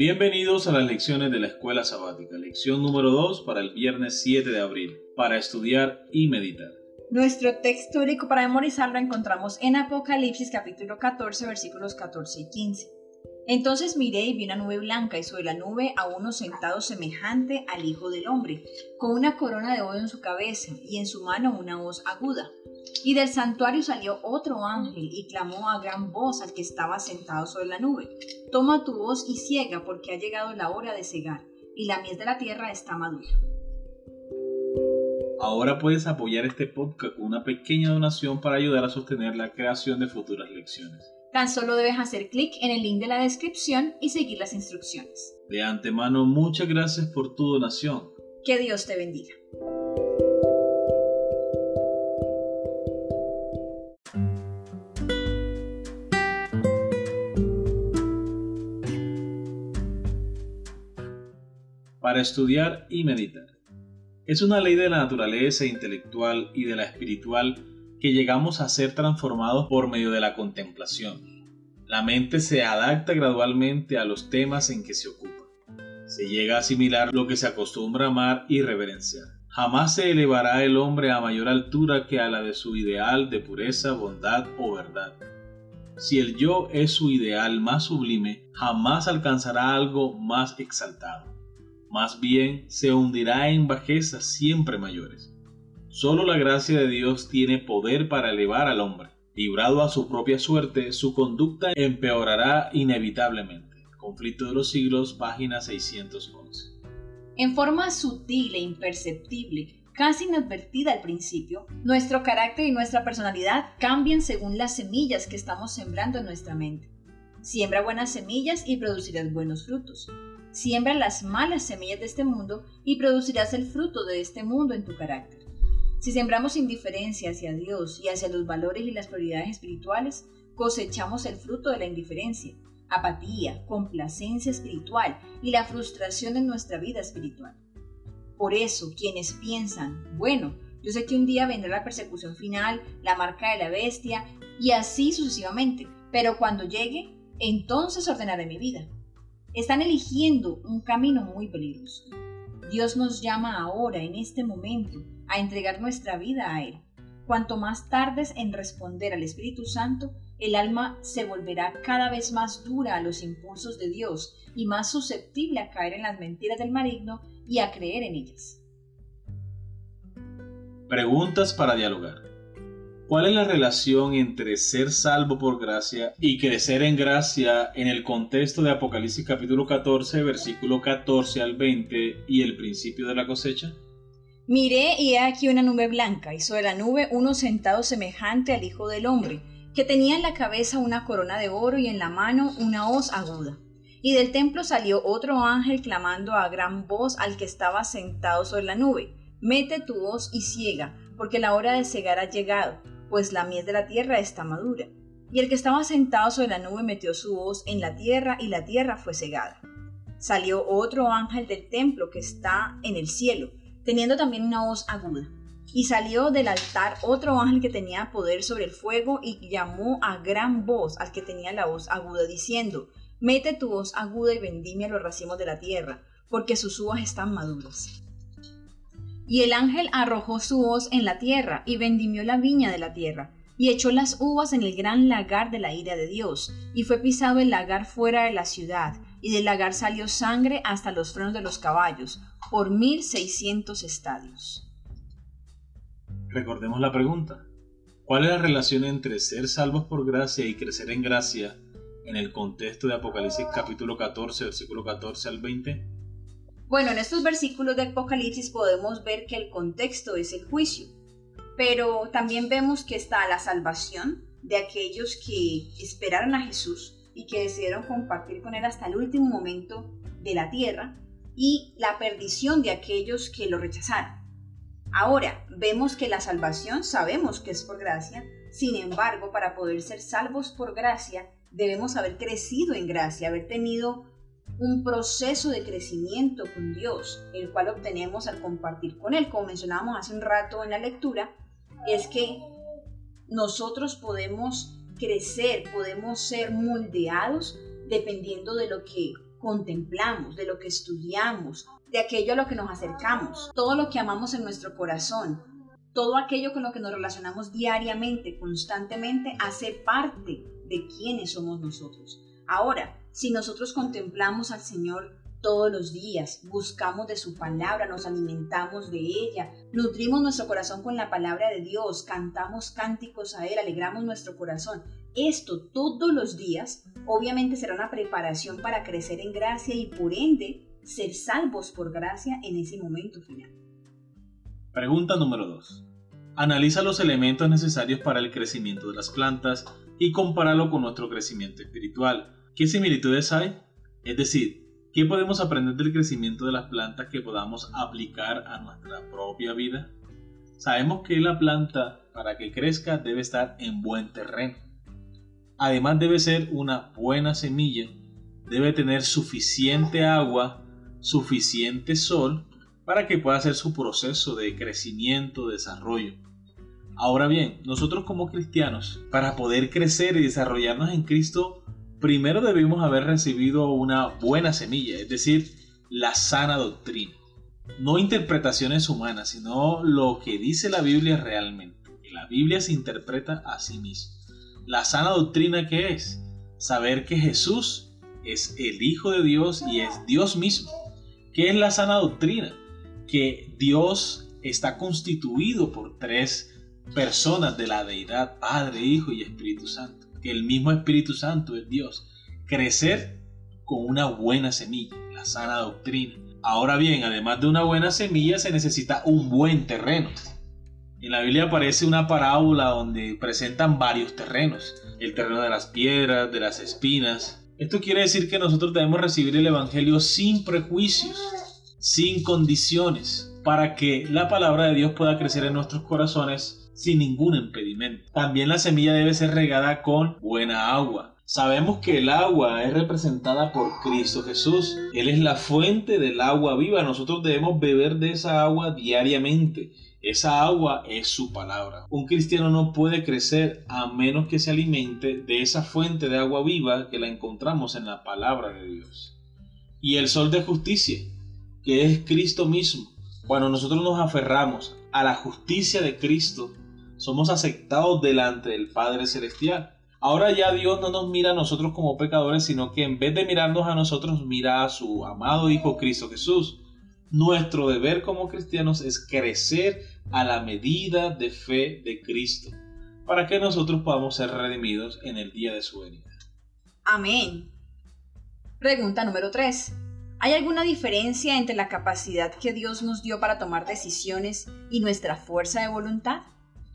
Bienvenidos a las lecciones de la escuela sabática, lección número 2 para el viernes 7 de abril, para estudiar y meditar. Nuestro texto histórico para memorizar lo encontramos en Apocalipsis capítulo 14 versículos 14 y 15. Entonces miré y vi una nube blanca y sobre la nube a uno sentado semejante al Hijo del Hombre, con una corona de oro en su cabeza y en su mano una voz aguda. Y del santuario salió otro ángel y clamó a gran voz al que estaba sentado sobre la nube. Toma tu voz y ciega porque ha llegado la hora de cegar, y la miel de la tierra está madura. Ahora puedes apoyar este podcast con una pequeña donación para ayudar a sostener la creación de futuras lecciones. Tan solo debes hacer clic en el link de la descripción y seguir las instrucciones. De antemano, muchas gracias por tu donación. Que Dios te bendiga. Para estudiar y meditar. Es una ley de la naturaleza intelectual y de la espiritual que llegamos a ser transformados por medio de la contemplación. La mente se adapta gradualmente a los temas en que se ocupa. Se llega a asimilar lo que se acostumbra a amar y reverenciar. Jamás se elevará el hombre a mayor altura que a la de su ideal de pureza, bondad o verdad. Si el yo es su ideal más sublime, jamás alcanzará algo más exaltado. Más bien se hundirá en bajezas siempre mayores. Solo la gracia de Dios tiene poder para elevar al hombre. Librado a su propia suerte, su conducta empeorará inevitablemente. Conflicto de los siglos, página 611. En forma sutil e imperceptible, casi inadvertida al principio, nuestro carácter y nuestra personalidad cambian según las semillas que estamos sembrando en nuestra mente. Siembra buenas semillas y producirás buenos frutos. Siembra las malas semillas de este mundo y producirás el fruto de este mundo en tu carácter. Si sembramos indiferencia hacia Dios y hacia los valores y las prioridades espirituales, cosechamos el fruto de la indiferencia, apatía, complacencia espiritual y la frustración en nuestra vida espiritual. Por eso, quienes piensan, bueno, yo sé que un día vendrá la persecución final, la marca de la bestia, y así sucesivamente, pero cuando llegue, entonces ordenaré mi vida. Están eligiendo un camino muy peligroso. Dios nos llama ahora, en este momento, a entregar nuestra vida a Él. Cuanto más tardes en responder al Espíritu Santo, el alma se volverá cada vez más dura a los impulsos de Dios y más susceptible a caer en las mentiras del maligno y a creer en ellas. Preguntas para dialogar. ¿Cuál es la relación entre ser salvo por gracia y crecer en gracia en el contexto de Apocalipsis capítulo 14, versículo 14 al 20 y el principio de la cosecha? Miré y he aquí una nube blanca, y sobre la nube uno sentado semejante al Hijo del Hombre, que tenía en la cabeza una corona de oro y en la mano una hoz aguda. Y del templo salió otro ángel clamando a gran voz al que estaba sentado sobre la nube, Mete tu hoz y ciega, porque la hora de cegar ha llegado, pues la miel de la tierra está madura. Y el que estaba sentado sobre la nube metió su hoz en la tierra, y la tierra fue cegada. Salió otro ángel del templo que está en el cielo, teniendo también una voz aguda. Y salió del altar otro ángel que tenía poder sobre el fuego y llamó a gran voz al que tenía la voz aguda, diciendo, Mete tu voz aguda y vendime a los racimos de la tierra, porque sus uvas están maduras. Y el ángel arrojó su voz en la tierra y vendimió la viña de la tierra, y echó las uvas en el gran lagar de la ira de Dios, y fue pisado el lagar fuera de la ciudad, y del lagar salió sangre hasta los frenos de los caballos, por mil seiscientos estadios. Recordemos la pregunta. ¿Cuál es la relación entre ser salvos por gracia y crecer en gracia en el contexto de Apocalipsis capítulo 14, versículo 14 al 20? Bueno, en estos versículos de Apocalipsis podemos ver que el contexto es el juicio, pero también vemos que está la salvación de aquellos que esperaron a Jesús y que decidieron compartir con Él hasta el último momento de la tierra, y la perdición de aquellos que lo rechazaron. Ahora, vemos que la salvación sabemos que es por gracia, sin embargo, para poder ser salvos por gracia, debemos haber crecido en gracia, haber tenido un proceso de crecimiento con Dios, el cual obtenemos al compartir con Él. Como mencionábamos hace un rato en la lectura, es que nosotros podemos crecer, podemos ser moldeados dependiendo de lo que contemplamos, de lo que estudiamos, de aquello a lo que nos acercamos, todo lo que amamos en nuestro corazón, todo aquello con lo que nos relacionamos diariamente, constantemente, hace parte de quienes somos nosotros. Ahora, si nosotros contemplamos al Señor todos los días, buscamos de su palabra, nos alimentamos de ella, nutrimos nuestro corazón con la palabra de Dios, cantamos cánticos a Él, alegramos nuestro corazón. Esto todos los días obviamente será una preparación para crecer en gracia y por ende ser salvos por gracia en ese momento final. Pregunta número 2. Analiza los elementos necesarios para el crecimiento de las plantas y compáralo con nuestro crecimiento espiritual. ¿Qué similitudes hay? Es decir, ¿qué podemos aprender del crecimiento de las plantas que podamos aplicar a nuestra propia vida? Sabemos que la planta, para que crezca, debe estar en buen terreno. Además debe ser una buena semilla, debe tener suficiente agua, suficiente sol, para que pueda hacer su proceso de crecimiento, desarrollo. Ahora bien, nosotros como cristianos, para poder crecer y desarrollarnos en Cristo, primero debemos haber recibido una buena semilla, es decir, la sana doctrina. No interpretaciones humanas, sino lo que dice la Biblia realmente. La Biblia se interpreta a sí misma. La sana doctrina que es saber que Jesús es el Hijo de Dios y es Dios mismo. ¿Qué es la sana doctrina? Que Dios está constituido por tres personas de la deidad, Padre, Hijo y Espíritu Santo que el mismo Espíritu Santo es Dios. Crecer con una buena semilla, la sana doctrina. Ahora bien, además de una buena semilla, se necesita un buen terreno. En la Biblia aparece una parábola donde presentan varios terrenos. El terreno de las piedras, de las espinas. Esto quiere decir que nosotros debemos recibir el Evangelio sin prejuicios, sin condiciones, para que la palabra de Dios pueda crecer en nuestros corazones sin ningún impedimento. También la semilla debe ser regada con buena agua. Sabemos que el agua es representada por Cristo Jesús. Él es la fuente del agua viva. Nosotros debemos beber de esa agua diariamente. Esa agua es su palabra. Un cristiano no puede crecer a menos que se alimente de esa fuente de agua viva que la encontramos en la palabra de Dios. Y el sol de justicia, que es Cristo mismo. Cuando nosotros nos aferramos a la justicia de Cristo, somos aceptados delante del Padre Celestial. Ahora ya Dios no nos mira a nosotros como pecadores, sino que en vez de mirarnos a nosotros, mira a su amado Hijo Cristo Jesús. Nuestro deber como cristianos es crecer a la medida de fe de Cristo, para que nosotros podamos ser redimidos en el día de su venida. Amén. Pregunta número 3. ¿Hay alguna diferencia entre la capacidad que Dios nos dio para tomar decisiones y nuestra fuerza de voluntad?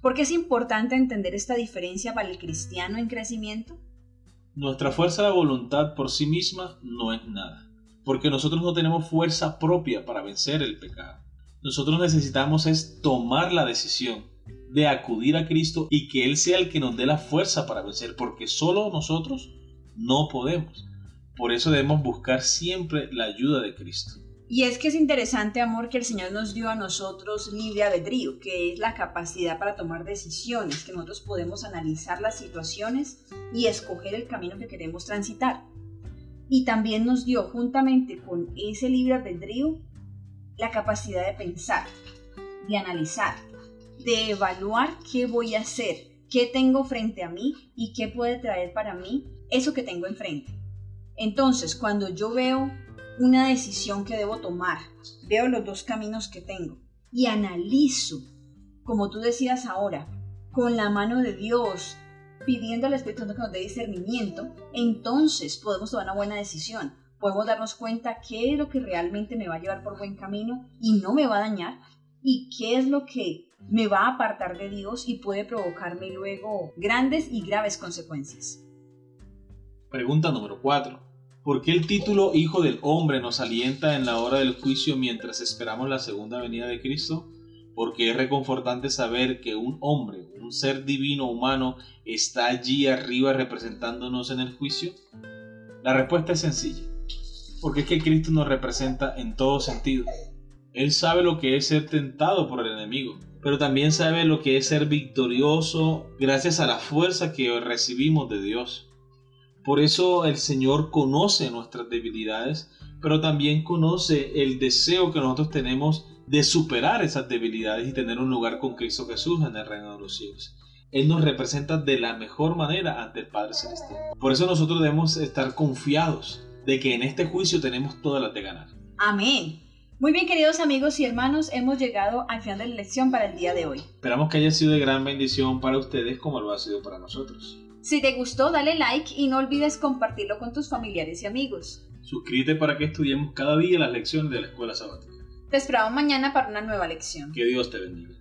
¿Por qué es importante entender esta diferencia para el cristiano en crecimiento? Nuestra fuerza de voluntad por sí misma no es nada, porque nosotros no tenemos fuerza propia para vencer el pecado. Nosotros necesitamos es tomar la decisión de acudir a Cristo y que Él sea el que nos dé la fuerza para vencer, porque solo nosotros no podemos. Por eso debemos buscar siempre la ayuda de Cristo. Y es que es interesante, amor, que el Señor nos dio a nosotros libre albedrío, que es la capacidad para tomar decisiones, que nosotros podemos analizar las situaciones y escoger el camino que queremos transitar. Y también nos dio, juntamente con ese libre albedrío, la capacidad de pensar, de analizar, de evaluar qué voy a hacer, qué tengo frente a mí y qué puede traer para mí eso que tengo enfrente. Entonces, cuando yo veo una decisión que debo tomar, veo los dos caminos que tengo y analizo, como tú decías ahora, con la mano de Dios, pidiendo al Espíritu Santo que nos dé discernimiento, entonces podemos tomar una buena decisión. Podemos darnos cuenta qué es lo que realmente me va a llevar por buen camino y no me va a dañar y qué es lo que me va a apartar de Dios y puede provocarme luego grandes y graves consecuencias. Pregunta número 4. ¿Por qué el título Hijo del Hombre nos alienta en la hora del juicio mientras esperamos la segunda venida de Cristo? Porque es reconfortante saber que un hombre, un ser divino humano, está allí arriba representándonos en el juicio. La respuesta es sencilla. Porque es que Cristo nos representa en todo sentido. Él sabe lo que es ser tentado por el enemigo, pero también sabe lo que es ser victorioso gracias a la fuerza que recibimos de Dios. Por eso el Señor conoce nuestras debilidades, pero también conoce el deseo que nosotros tenemos de superar esas debilidades y tener un lugar con Cristo Jesús en el reino de los cielos. Él nos representa de la mejor manera ante el Padre Celestial. Por eso nosotros debemos estar confiados de que en este juicio tenemos todas las de ganar. Amén. Muy bien, queridos amigos y hermanos, hemos llegado al final de la lección para el día de hoy. Esperamos que haya sido de gran bendición para ustedes como lo ha sido para nosotros. Si te gustó, dale like y no olvides compartirlo con tus familiares y amigos. Suscríbete para que estudiemos cada día las lecciones de la escuela sabática. Te esperamos mañana para una nueva lección. Que Dios te bendiga.